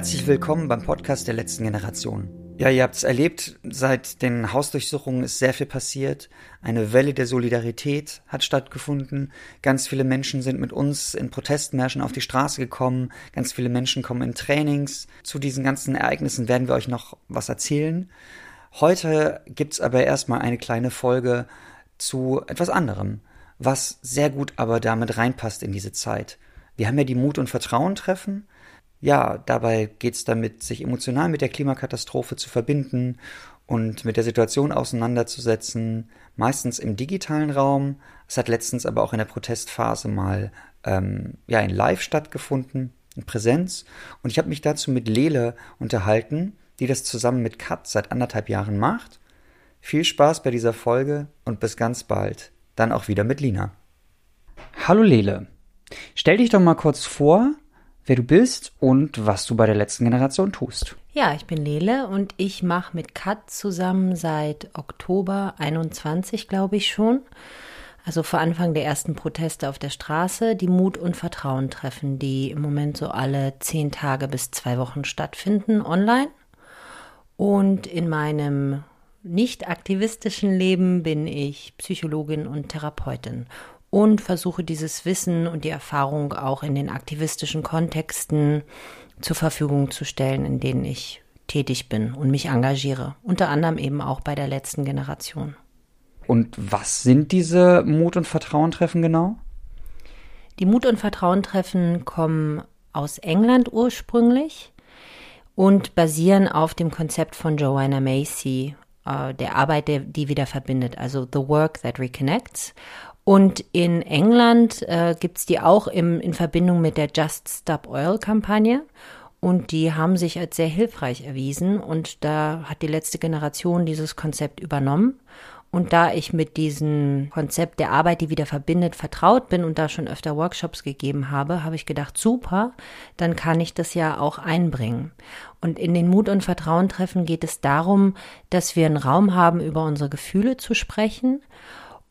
Herzlich willkommen beim Podcast der letzten Generation. Ja, ihr habt es erlebt, seit den Hausdurchsuchungen ist sehr viel passiert. Eine Welle der Solidarität hat stattgefunden. Ganz viele Menschen sind mit uns in Protestmärschen auf die Straße gekommen. Ganz viele Menschen kommen in Trainings. Zu diesen ganzen Ereignissen werden wir euch noch was erzählen. Heute gibt's aber erstmal eine kleine Folge zu etwas anderem, was sehr gut aber damit reinpasst in diese Zeit. Wir haben ja die Mut- und Vertrauen-Treffen ja, dabei geht es damit, sich emotional mit der Klimakatastrophe zu verbinden und mit der Situation auseinanderzusetzen, meistens im digitalen Raum. Es hat letztens aber auch in der Protestphase mal ähm, ja, in Live stattgefunden, in Präsenz. Und ich habe mich dazu mit Lele unterhalten, die das zusammen mit Kat seit anderthalb Jahren macht. Viel Spaß bei dieser Folge und bis ganz bald. Dann auch wieder mit Lina. Hallo Lele. Stell dich doch mal kurz vor wer du bist und was du bei der letzten Generation tust. Ja, ich bin Lele und ich mache mit Kat zusammen seit Oktober 21, glaube ich schon. Also vor Anfang der ersten Proteste auf der Straße, die Mut und Vertrauen treffen, die im Moment so alle zehn Tage bis zwei Wochen stattfinden online. Und in meinem nicht aktivistischen Leben bin ich Psychologin und Therapeutin und versuche dieses Wissen und die Erfahrung auch in den aktivistischen Kontexten zur Verfügung zu stellen, in denen ich tätig bin und mich engagiere. Unter anderem eben auch bei der letzten Generation. Und was sind diese Mut- und Vertrauentreffen genau? Die Mut- und Vertrauentreffen kommen aus England ursprünglich und basieren auf dem Konzept von Joanna Macy, äh, der Arbeit, die wieder verbindet, also The Work That Reconnects. Und in England äh, es die auch im, in Verbindung mit der Just Stop Oil Kampagne. Und die haben sich als sehr hilfreich erwiesen. Und da hat die letzte Generation dieses Konzept übernommen. Und da ich mit diesem Konzept der Arbeit, die wieder verbindet, vertraut bin und da schon öfter Workshops gegeben habe, habe ich gedacht, super, dann kann ich das ja auch einbringen. Und in den Mut- und Vertrauentreffen geht es darum, dass wir einen Raum haben, über unsere Gefühle zu sprechen,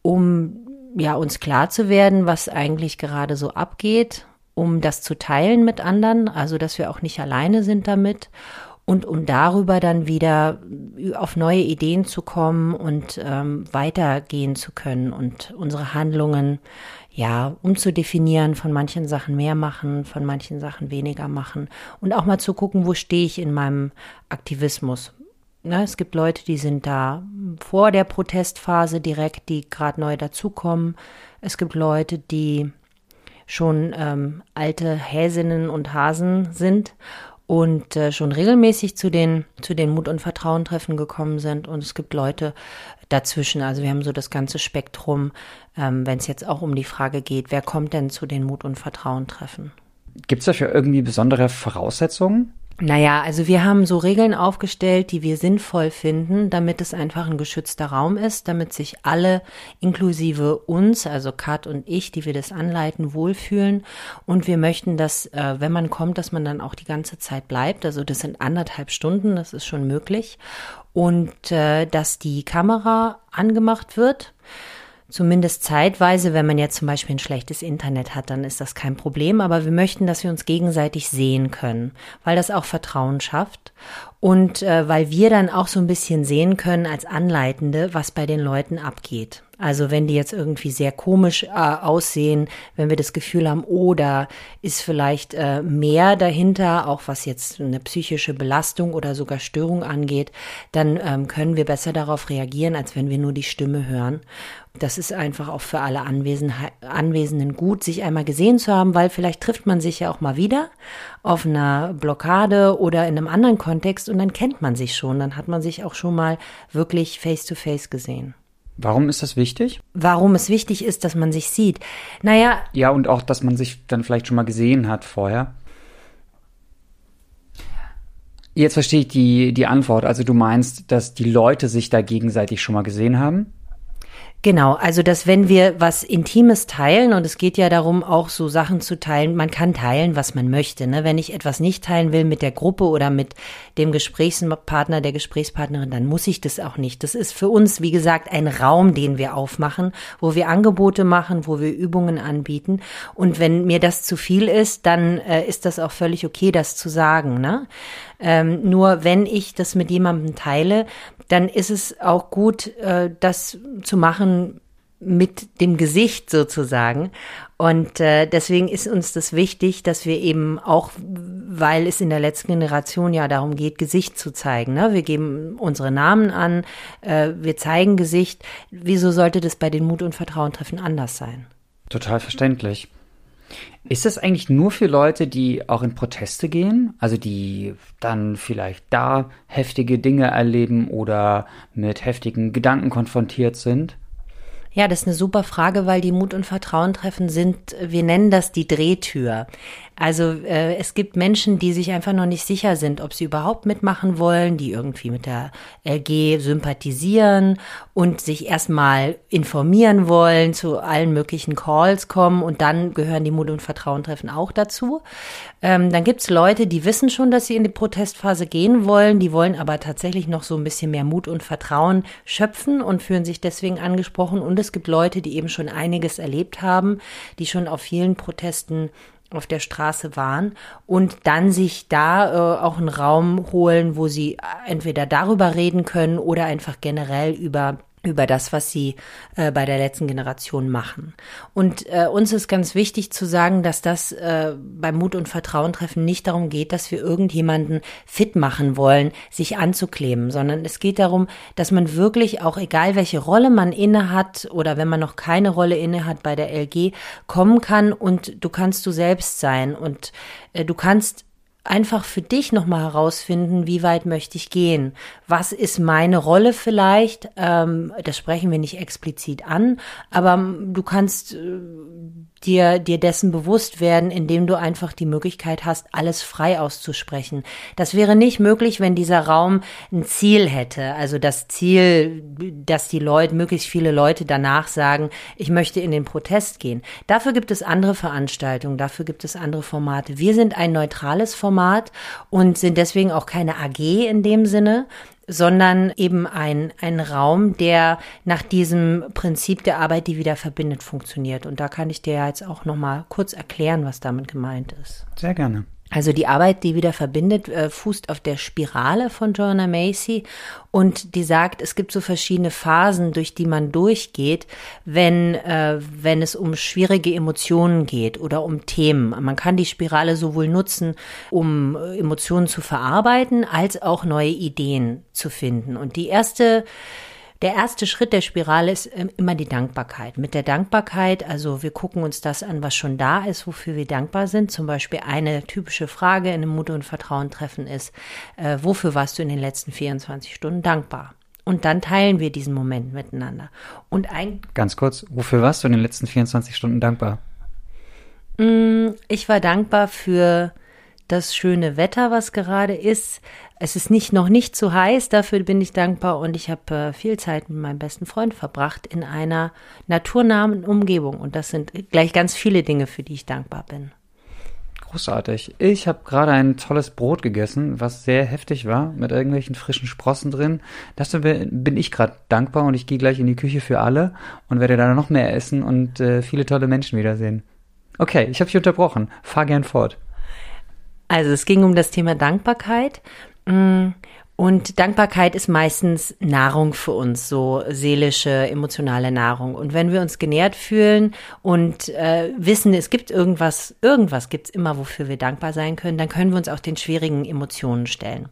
um ja, uns klar zu werden, was eigentlich gerade so abgeht, um das zu teilen mit anderen, also dass wir auch nicht alleine sind damit und um darüber dann wieder auf neue Ideen zu kommen und ähm, weitergehen zu können und unsere Handlungen ja umzudefinieren, von manchen Sachen mehr machen, von manchen Sachen weniger machen und auch mal zu gucken, wo stehe ich in meinem Aktivismus, Ne, es gibt Leute, die sind da vor der Protestphase direkt, die gerade neu dazukommen. Es gibt Leute, die schon ähm, alte Häsinnen und Hasen sind und äh, schon regelmäßig zu den, zu den Mut- und Vertrauentreffen gekommen sind. Und es gibt Leute dazwischen. Also wir haben so das ganze Spektrum, ähm, wenn es jetzt auch um die Frage geht, wer kommt denn zu den Mut- und Vertrauentreffen? Gibt es dafür irgendwie besondere Voraussetzungen? Naja, also wir haben so Regeln aufgestellt, die wir sinnvoll finden, damit es einfach ein geschützter Raum ist, damit sich alle, inklusive uns, also Kat und ich, die wir das anleiten, wohlfühlen. Und wir möchten, dass, äh, wenn man kommt, dass man dann auch die ganze Zeit bleibt. Also das sind anderthalb Stunden, das ist schon möglich. Und äh, dass die Kamera angemacht wird. Zumindest zeitweise, wenn man jetzt zum Beispiel ein schlechtes Internet hat, dann ist das kein Problem. Aber wir möchten, dass wir uns gegenseitig sehen können, weil das auch Vertrauen schafft und äh, weil wir dann auch so ein bisschen sehen können als Anleitende, was bei den Leuten abgeht. Also wenn die jetzt irgendwie sehr komisch äh, aussehen, wenn wir das Gefühl haben, oh, da ist vielleicht äh, mehr dahinter, auch was jetzt eine psychische Belastung oder sogar Störung angeht, dann ähm, können wir besser darauf reagieren, als wenn wir nur die Stimme hören. Das ist einfach auch für alle Anwesen Anwesenden gut, sich einmal gesehen zu haben, weil vielleicht trifft man sich ja auch mal wieder auf einer Blockade oder in einem anderen Kontext und dann kennt man sich schon, dann hat man sich auch schon mal wirklich face-to-face -face gesehen. Warum ist das wichtig? Warum es wichtig ist, dass man sich sieht. Naja. Ja, und auch, dass man sich dann vielleicht schon mal gesehen hat vorher. Jetzt verstehe ich die, die Antwort. Also du meinst, dass die Leute sich da gegenseitig schon mal gesehen haben? Genau, also dass wenn wir was Intimes teilen, und es geht ja darum, auch so Sachen zu teilen, man kann teilen, was man möchte. Ne? Wenn ich etwas nicht teilen will mit der Gruppe oder mit dem Gesprächspartner, der Gesprächspartnerin, dann muss ich das auch nicht. Das ist für uns, wie gesagt, ein Raum, den wir aufmachen, wo wir Angebote machen, wo wir Übungen anbieten. Und wenn mir das zu viel ist, dann äh, ist das auch völlig okay, das zu sagen. Ne? Ähm, nur wenn ich das mit jemandem teile, dann ist es auch gut, äh, das zu machen mit dem Gesicht sozusagen. Und äh, deswegen ist uns das wichtig, dass wir eben auch, weil es in der letzten Generation ja darum geht, Gesicht zu zeigen. Ne? Wir geben unsere Namen an, äh, wir zeigen Gesicht. Wieso sollte das bei den Mut- und Vertrauentreffen anders sein? Total verständlich. Ist das eigentlich nur für Leute, die auch in Proteste gehen? Also die dann vielleicht da heftige Dinge erleben oder mit heftigen Gedanken konfrontiert sind? Ja, das ist eine super Frage, weil die Mut- und Vertrauentreffen sind, wir nennen das die Drehtür. Also äh, es gibt Menschen, die sich einfach noch nicht sicher sind, ob sie überhaupt mitmachen wollen, die irgendwie mit der LG sympathisieren und sich erstmal informieren wollen, zu allen möglichen Calls kommen und dann gehören die Mut- und Vertrauentreffen auch dazu. Ähm, dann gibt's Leute, die wissen schon, dass sie in die Protestphase gehen wollen, die wollen aber tatsächlich noch so ein bisschen mehr Mut und Vertrauen schöpfen und fühlen sich deswegen angesprochen. Und es gibt Leute, die eben schon einiges erlebt haben, die schon auf vielen Protesten auf der Straße waren und dann sich da äh, auch einen Raum holen, wo sie entweder darüber reden können oder einfach generell über über das, was sie äh, bei der letzten Generation machen. Und äh, uns ist ganz wichtig zu sagen, dass das äh, beim Mut und Vertrauen treffen nicht darum geht, dass wir irgendjemanden fit machen wollen, sich anzukleben, sondern es geht darum, dass man wirklich auch egal welche Rolle man inne hat oder wenn man noch keine Rolle inne hat bei der LG kommen kann und du kannst du selbst sein und äh, du kannst einfach für dich nochmal herausfinden, wie weit möchte ich gehen? Was ist meine Rolle vielleicht? Ähm, das sprechen wir nicht explizit an, aber du kannst äh, dir, dir dessen bewusst werden, indem du einfach die Möglichkeit hast, alles frei auszusprechen. Das wäre nicht möglich, wenn dieser Raum ein Ziel hätte. Also das Ziel, dass die Leute, möglichst viele Leute danach sagen, ich möchte in den Protest gehen. Dafür gibt es andere Veranstaltungen, dafür gibt es andere Formate. Wir sind ein neutrales Format und sind deswegen auch keine AG in dem Sinne, sondern eben ein, ein Raum, der nach diesem Prinzip der Arbeit, die wieder verbindet, funktioniert. Und da kann ich dir jetzt auch noch mal kurz erklären, was damit gemeint ist. Sehr gerne. Also die Arbeit, die wieder verbindet, äh, fußt auf der Spirale von Joanna Macy und die sagt, es gibt so verschiedene Phasen, durch die man durchgeht, wenn, äh, wenn es um schwierige Emotionen geht oder um Themen. Man kann die Spirale sowohl nutzen, um äh, Emotionen zu verarbeiten, als auch neue Ideen zu finden. Und die erste der erste Schritt der Spirale ist ähm, immer die Dankbarkeit. Mit der Dankbarkeit, also wir gucken uns das an, was schon da ist, wofür wir dankbar sind. Zum Beispiel eine typische Frage in einem Mut- und Vertrauen-Treffen ist, äh, wofür warst du in den letzten 24 Stunden dankbar? Und dann teilen wir diesen Moment miteinander. Und ein Ganz kurz, wofür warst du in den letzten 24 Stunden dankbar? Mm, ich war dankbar für das schöne Wetter, was gerade ist. Es ist nicht noch nicht zu heiß, dafür bin ich dankbar und ich habe äh, viel Zeit mit meinem besten Freund verbracht in einer naturnahen Umgebung und das sind gleich ganz viele Dinge, für die ich dankbar bin. Großartig. Ich habe gerade ein tolles Brot gegessen, was sehr heftig war, mit irgendwelchen frischen Sprossen drin. Dafür bin ich gerade dankbar und ich gehe gleich in die Küche für alle und werde da noch mehr essen und äh, viele tolle Menschen wiedersehen. Okay, ich habe dich unterbrochen. Fahr gern fort. Also es ging um das Thema Dankbarkeit. Mm, und Dankbarkeit ist meistens Nahrung für uns, so seelische, emotionale Nahrung. Und wenn wir uns genährt fühlen und äh, wissen, es gibt irgendwas, irgendwas gibt's immer, wofür wir dankbar sein können, dann können wir uns auch den schwierigen Emotionen stellen.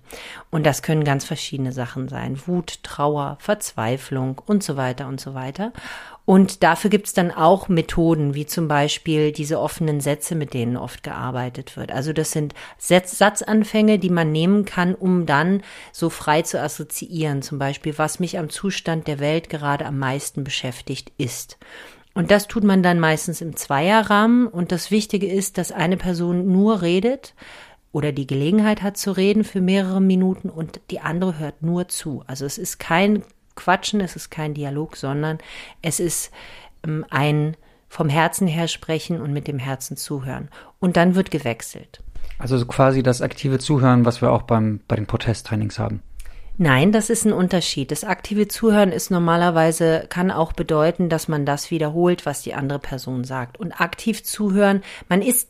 Und das können ganz verschiedene Sachen sein. Wut, Trauer, Verzweiflung und so weiter und so weiter. Und dafür gibt's dann auch Methoden, wie zum Beispiel diese offenen Sätze, mit denen oft gearbeitet wird. Also das sind Satz Satzanfänge, die man nehmen kann, um dann so frei zu assoziieren. Zum Beispiel, was mich am Zustand der Welt gerade am meisten beschäftigt ist. Und das tut man dann meistens im Zweierrahmen. Und das Wichtige ist, dass eine Person nur redet oder die Gelegenheit hat zu reden für mehrere Minuten und die andere hört nur zu. Also es ist kein quatschen, es ist kein Dialog, sondern es ist ähm, ein vom Herzen her sprechen und mit dem Herzen zuhören. Und dann wird gewechselt. Also quasi das aktive Zuhören, was wir auch beim, bei den Protesttrainings haben. Nein, das ist ein Unterschied. Das aktive Zuhören ist normalerweise, kann auch bedeuten, dass man das wiederholt, was die andere Person sagt. Und aktiv zuhören, man ist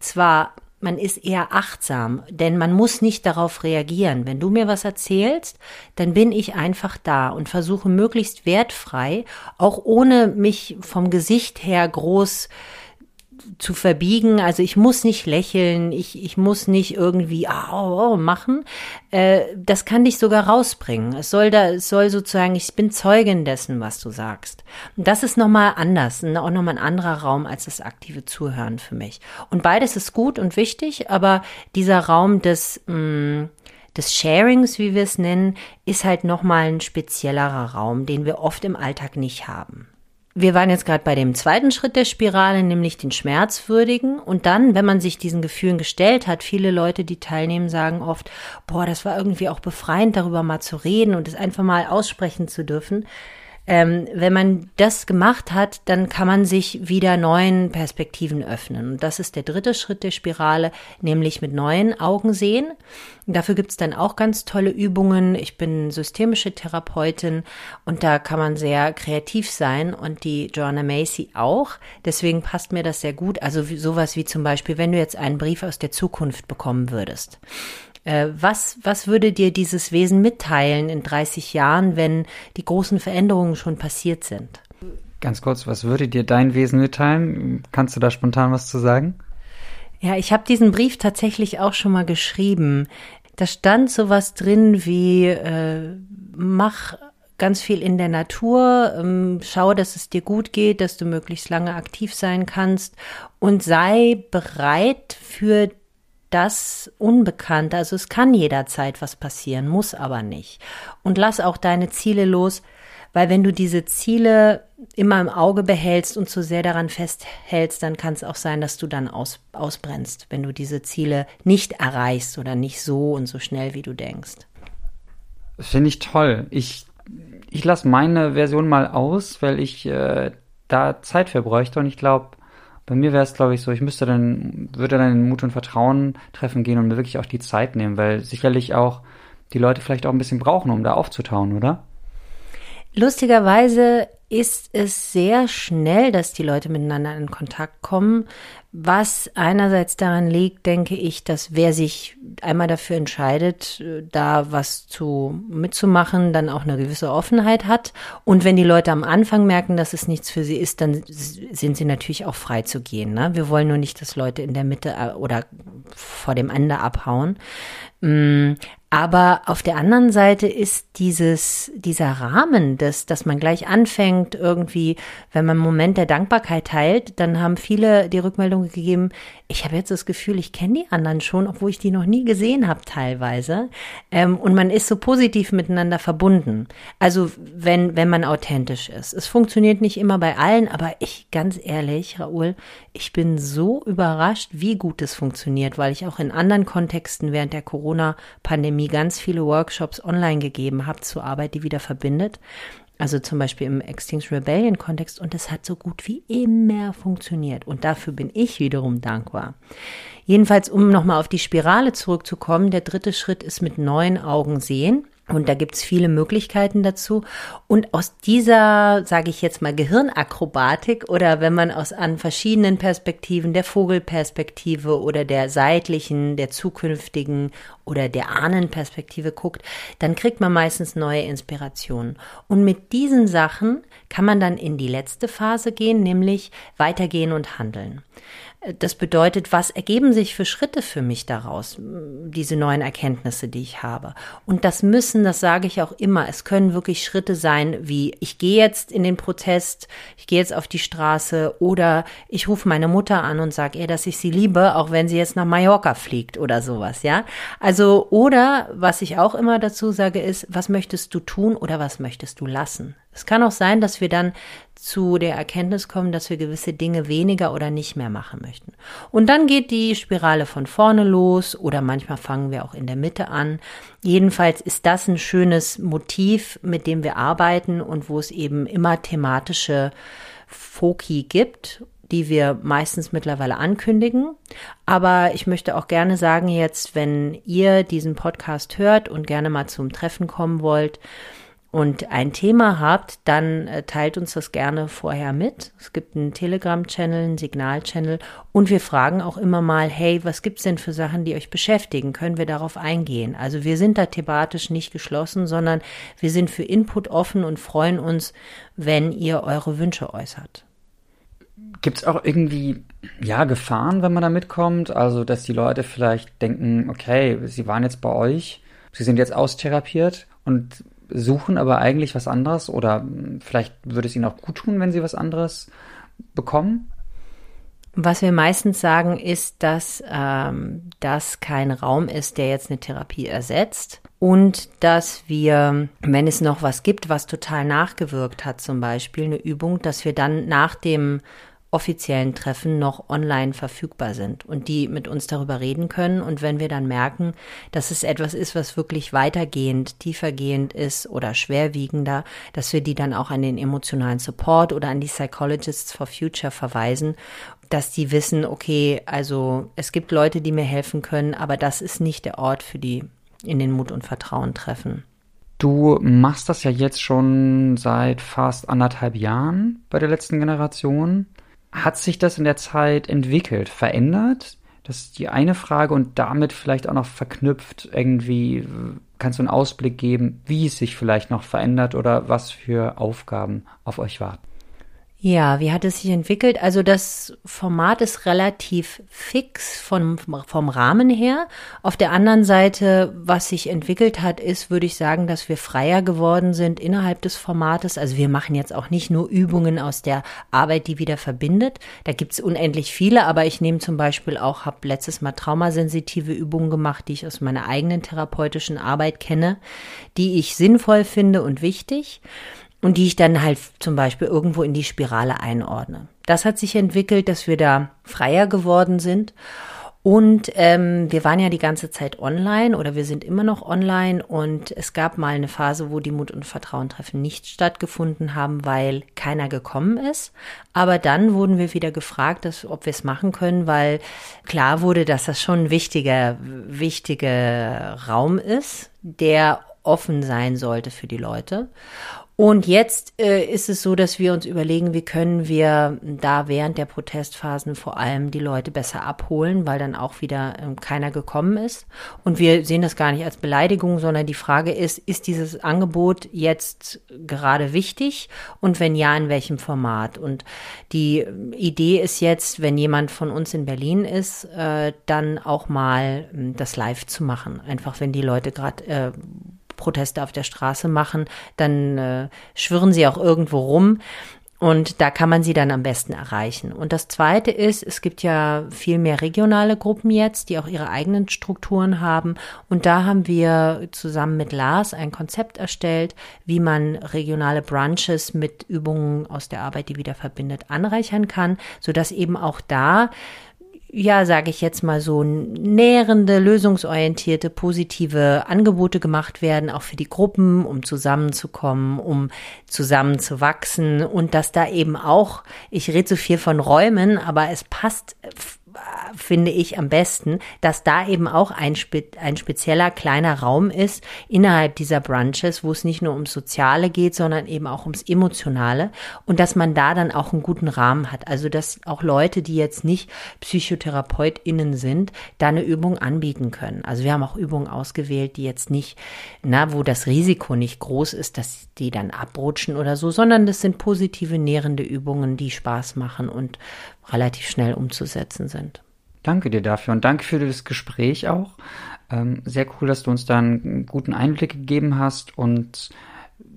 zwar man ist eher achtsam, denn man muss nicht darauf reagieren. Wenn du mir was erzählst, dann bin ich einfach da und versuche möglichst wertfrei, auch ohne mich vom Gesicht her groß zu verbiegen. Also ich muss nicht lächeln, ich, ich muss nicht irgendwie oh, oh, machen. Äh, das kann dich sogar rausbringen. Es soll da, es soll sozusagen, ich bin Zeugin dessen, was du sagst. Und das ist nochmal anders, auch nochmal ein anderer Raum als das aktive Zuhören für mich. Und beides ist gut und wichtig, aber dieser Raum des, mh, mm, des Sharings, wie wir es nennen, ist halt nochmal ein speziellerer Raum, den wir oft im Alltag nicht haben. Wir waren jetzt gerade bei dem zweiten Schritt der Spirale, nämlich den Schmerzwürdigen. Und dann, wenn man sich diesen Gefühlen gestellt hat, viele Leute, die teilnehmen, sagen oft, boah, das war irgendwie auch befreiend, darüber mal zu reden und es einfach mal aussprechen zu dürfen. Ähm, wenn man das gemacht hat, dann kann man sich wieder neuen Perspektiven öffnen. Und das ist der dritte Schritt der Spirale, nämlich mit neuen Augen sehen. Und dafür gibt's dann auch ganz tolle Übungen. Ich bin systemische Therapeutin und da kann man sehr kreativ sein und die Joanna Macy auch. Deswegen passt mir das sehr gut. Also sowas wie zum Beispiel, wenn du jetzt einen Brief aus der Zukunft bekommen würdest. Äh, was, was würde dir dieses Wesen mitteilen in 30 Jahren, wenn die großen Veränderungen schon passiert sind? Ganz kurz, was würde dir dein Wesen mitteilen? Kannst du da spontan was zu sagen? Ja, ich habe diesen Brief tatsächlich auch schon mal geschrieben. Da stand sowas drin wie äh, mach ganz viel in der Natur, ähm, schau, dass es dir gut geht, dass du möglichst lange aktiv sein kannst und sei bereit für das Unbekannte. Also es kann jederzeit was passieren, muss aber nicht. Und lass auch deine Ziele los, weil wenn du diese Ziele immer im Auge behältst und zu sehr daran festhältst, dann kann es auch sein, dass du dann aus, ausbrennst, wenn du diese Ziele nicht erreichst oder nicht so und so schnell, wie du denkst. Finde ich toll. Ich, ich lasse meine Version mal aus, weil ich äh, da Zeit für bräuchte und ich glaube, bei mir wäre es, glaube ich, so, ich müsste dann, würde dann in Mut und Vertrauen treffen gehen und mir wirklich auch die Zeit nehmen, weil sicherlich auch die Leute vielleicht auch ein bisschen brauchen, um da aufzutauen, oder? Lustigerweise ist es sehr schnell, dass die Leute miteinander in Kontakt kommen, was einerseits daran liegt, denke ich, dass wer sich einmal dafür entscheidet, da was zu mitzumachen, dann auch eine gewisse Offenheit hat. Und wenn die Leute am Anfang merken, dass es nichts für sie ist, dann sind sie natürlich auch frei zu gehen. Ne? Wir wollen nur nicht, dass Leute in der Mitte äh, oder vor dem Ende abhauen. Aber auf der anderen Seite ist dieses, dieser Rahmen, dass, dass man gleich anfängt, irgendwie, wenn man einen Moment der Dankbarkeit teilt, dann haben viele die Rückmeldung gegeben, ich habe jetzt das Gefühl, ich kenne die anderen schon, obwohl ich die noch nie gesehen habe teilweise. Ähm, und man ist so positiv miteinander verbunden. Also wenn, wenn man authentisch ist. Es funktioniert nicht immer bei allen, aber ich, ganz ehrlich, Raoul, ich bin so überrascht, wie gut es funktioniert, weil ich auch in anderen Kontexten während der Corona-Pandemie Ganz viele Workshops online gegeben habe zur Arbeit, die wieder verbindet. Also zum Beispiel im Extinction Rebellion Kontext und es hat so gut wie immer funktioniert und dafür bin ich wiederum dankbar. Jedenfalls, um nochmal auf die Spirale zurückzukommen, der dritte Schritt ist mit neuen Augen sehen. Und da gibt's viele Möglichkeiten dazu. Und aus dieser, sage ich jetzt mal, Gehirnakrobatik oder wenn man aus an verschiedenen Perspektiven, der Vogelperspektive oder der seitlichen, der zukünftigen oder der Ahnenperspektive guckt, dann kriegt man meistens neue Inspirationen. Und mit diesen Sachen kann man dann in die letzte Phase gehen, nämlich weitergehen und handeln. Das bedeutet, was ergeben sich für Schritte für mich daraus, diese neuen Erkenntnisse, die ich habe. Und das müssen, das sage ich auch immer, es können wirklich Schritte sein, wie ich gehe jetzt in den Protest, ich gehe jetzt auf die Straße oder ich rufe meine Mutter an und sage ihr, dass ich sie liebe, auch wenn sie jetzt nach Mallorca fliegt oder sowas, ja. Also, oder was ich auch immer dazu sage, ist, was möchtest du tun oder was möchtest du lassen? Es kann auch sein, dass wir dann zu der Erkenntnis kommen, dass wir gewisse Dinge weniger oder nicht mehr machen möchten. Und dann geht die Spirale von vorne los oder manchmal fangen wir auch in der Mitte an. Jedenfalls ist das ein schönes Motiv, mit dem wir arbeiten und wo es eben immer thematische Foki gibt die wir meistens mittlerweile ankündigen. Aber ich möchte auch gerne sagen jetzt, wenn ihr diesen Podcast hört und gerne mal zum Treffen kommen wollt, und ein Thema habt, dann äh, teilt uns das gerne vorher mit. Es gibt einen Telegram-Channel, einen Signal-Channel und wir fragen auch immer mal, hey, was gibt's denn für Sachen, die euch beschäftigen? Können wir darauf eingehen? Also wir sind da thematisch nicht geschlossen, sondern wir sind für Input offen und freuen uns, wenn ihr eure Wünsche äußert. Gibt es auch irgendwie ja Gefahren, wenn man da mitkommt? Also, dass die Leute vielleicht denken, okay, sie waren jetzt bei euch, sie sind jetzt austherapiert und suchen aber eigentlich was anderes oder vielleicht würde es ihnen auch gut tun, wenn sie was anderes bekommen? Was wir meistens sagen, ist, dass ähm, das kein Raum ist, der jetzt eine Therapie ersetzt und dass wir, wenn es noch was gibt, was total nachgewirkt hat, zum Beispiel eine Übung, dass wir dann nach dem offiziellen Treffen noch online verfügbar sind und die mit uns darüber reden können. Und wenn wir dann merken, dass es etwas ist, was wirklich weitergehend, tiefergehend ist oder schwerwiegender, dass wir die dann auch an den emotionalen Support oder an die Psychologists for Future verweisen, dass die wissen, okay, also es gibt Leute, die mir helfen können, aber das ist nicht der Ort für die in den Mut und Vertrauen treffen. Du machst das ja jetzt schon seit fast anderthalb Jahren bei der letzten Generation. Hat sich das in der Zeit entwickelt, verändert? Das ist die eine Frage und damit vielleicht auch noch verknüpft irgendwie, kannst du einen Ausblick geben, wie es sich vielleicht noch verändert oder was für Aufgaben auf euch warten? Ja, wie hat es sich entwickelt? Also das Format ist relativ fix vom, vom Rahmen her. Auf der anderen Seite, was sich entwickelt hat, ist, würde ich sagen, dass wir freier geworden sind innerhalb des Formates. Also wir machen jetzt auch nicht nur Übungen aus der Arbeit, die wieder verbindet. Da gibt's unendlich viele, aber ich nehme zum Beispiel auch, habe letztes Mal traumasensitive Übungen gemacht, die ich aus meiner eigenen therapeutischen Arbeit kenne, die ich sinnvoll finde und wichtig und die ich dann halt zum Beispiel irgendwo in die Spirale einordne. Das hat sich entwickelt, dass wir da freier geworden sind. Und ähm, wir waren ja die ganze Zeit online oder wir sind immer noch online und es gab mal eine Phase, wo die Mut- und Vertrauentreffen nicht stattgefunden haben, weil keiner gekommen ist. Aber dann wurden wir wieder gefragt, dass, ob wir es machen können, weil klar wurde, dass das schon ein wichtiger, wichtiger Raum ist, der offen sein sollte für die Leute. Und jetzt äh, ist es so, dass wir uns überlegen, wie können wir da während der Protestphasen vor allem die Leute besser abholen, weil dann auch wieder ähm, keiner gekommen ist. Und wir sehen das gar nicht als Beleidigung, sondern die Frage ist, ist dieses Angebot jetzt gerade wichtig? Und wenn ja, in welchem Format? Und die Idee ist jetzt, wenn jemand von uns in Berlin ist, äh, dann auch mal äh, das live zu machen. Einfach wenn die Leute gerade äh, Proteste auf der Straße machen, dann äh, schwirren sie auch irgendwo rum. Und da kann man sie dann am besten erreichen. Und das Zweite ist, es gibt ja viel mehr regionale Gruppen jetzt, die auch ihre eigenen Strukturen haben. Und da haben wir zusammen mit Lars ein Konzept erstellt, wie man regionale Brunches mit Übungen aus der Arbeit, die wieder verbindet, anreichern kann, sodass eben auch da ja, sage ich jetzt mal so, nährende, lösungsorientierte, positive Angebote gemacht werden, auch für die Gruppen, um zusammenzukommen, um zusammenzuwachsen. Und dass da eben auch, ich rede so viel von Räumen, aber es passt finde ich am besten, dass da eben auch ein, spe ein spezieller kleiner Raum ist innerhalb dieser Brunches, wo es nicht nur ums Soziale geht, sondern eben auch ums Emotionale und dass man da dann auch einen guten Rahmen hat. Also dass auch Leute, die jetzt nicht PsychotherapeutInnen sind, da eine Übung anbieten können. Also wir haben auch Übungen ausgewählt, die jetzt nicht, na, wo das Risiko nicht groß ist, dass die dann abrutschen oder so, sondern das sind positive, nährende Übungen, die Spaß machen und relativ schnell umzusetzen sind. Danke dir dafür und danke für das Gespräch auch. Ähm, sehr cool, dass du uns da einen guten Einblick gegeben hast und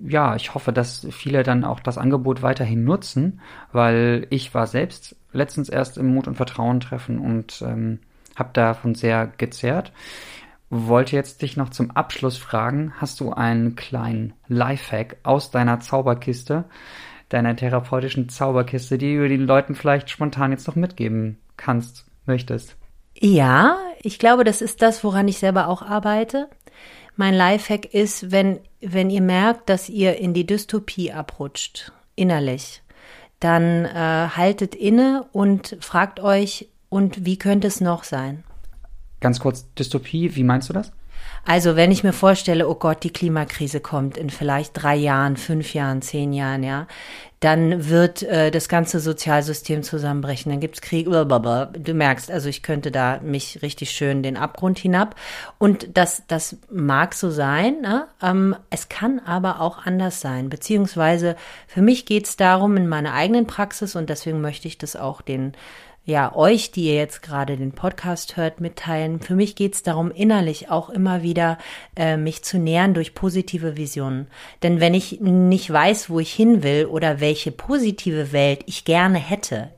ja, ich hoffe, dass viele dann auch das Angebot weiterhin nutzen, weil ich war selbst letztens erst im Mut und Vertrauen treffen und ähm, habe davon sehr gezerrt. Wollte jetzt dich noch zum Abschluss fragen, hast du einen kleinen Lifehack aus deiner Zauberkiste, deiner therapeutischen Zauberkiste, die du den Leuten vielleicht spontan jetzt noch mitgeben kannst, möchtest? Ja, ich glaube, das ist das, woran ich selber auch arbeite. Mein Lifehack ist, wenn, wenn ihr merkt, dass ihr in die Dystopie abrutscht, innerlich, dann äh, haltet inne und fragt euch, und wie könnte es noch sein? Ganz kurz, Dystopie, wie meinst du das? Also, wenn ich mir vorstelle, oh Gott, die Klimakrise kommt in vielleicht drei Jahren, fünf Jahren, zehn Jahren, ja, dann wird äh, das ganze Sozialsystem zusammenbrechen, dann gibt's Krieg, blablabla. du merkst, also ich könnte da mich richtig schön den Abgrund hinab. Und das, das mag so sein, ne? ähm, es kann aber auch anders sein, beziehungsweise für mich geht's darum, in meiner eigenen Praxis, und deswegen möchte ich das auch den ja, euch, die ihr jetzt gerade den Podcast hört, mitteilen. Für mich geht es darum, innerlich auch immer wieder äh, mich zu nähern durch positive Visionen. Denn wenn ich nicht weiß, wo ich hin will oder welche positive Welt ich gerne hätte,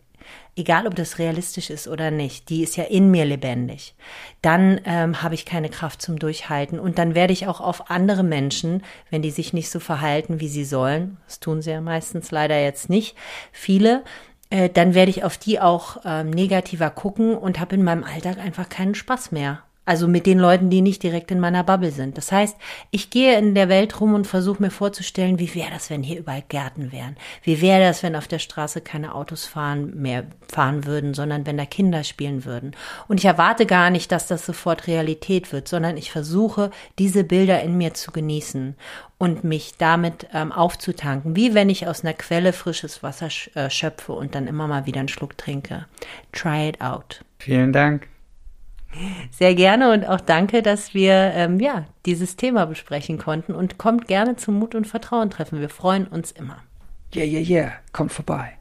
egal ob das realistisch ist oder nicht, die ist ja in mir lebendig, dann ähm, habe ich keine Kraft zum Durchhalten und dann werde ich auch auf andere Menschen, wenn die sich nicht so verhalten, wie sie sollen, das tun sie ja meistens leider jetzt nicht, viele, äh, dann werde ich auf die auch ähm, negativer gucken und habe in meinem Alltag einfach keinen Spaß mehr. Also mit den Leuten, die nicht direkt in meiner Bubble sind. Das heißt, ich gehe in der Welt rum und versuche mir vorzustellen, wie wäre das, wenn hier überall Gärten wären? Wie wäre das, wenn auf der Straße keine Autos fahren, mehr fahren würden, sondern wenn da Kinder spielen würden? Und ich erwarte gar nicht, dass das sofort Realität wird, sondern ich versuche, diese Bilder in mir zu genießen und mich damit ähm, aufzutanken, wie wenn ich aus einer Quelle frisches Wasser äh, schöpfe und dann immer mal wieder einen Schluck trinke. Try it out. Vielen Dank. Sehr gerne und auch danke, dass wir ähm, ja dieses Thema besprechen konnten und kommt gerne zum Mut und Vertrauen treffen. Wir freuen uns immer. Yeah, yeah, yeah. Kommt vorbei.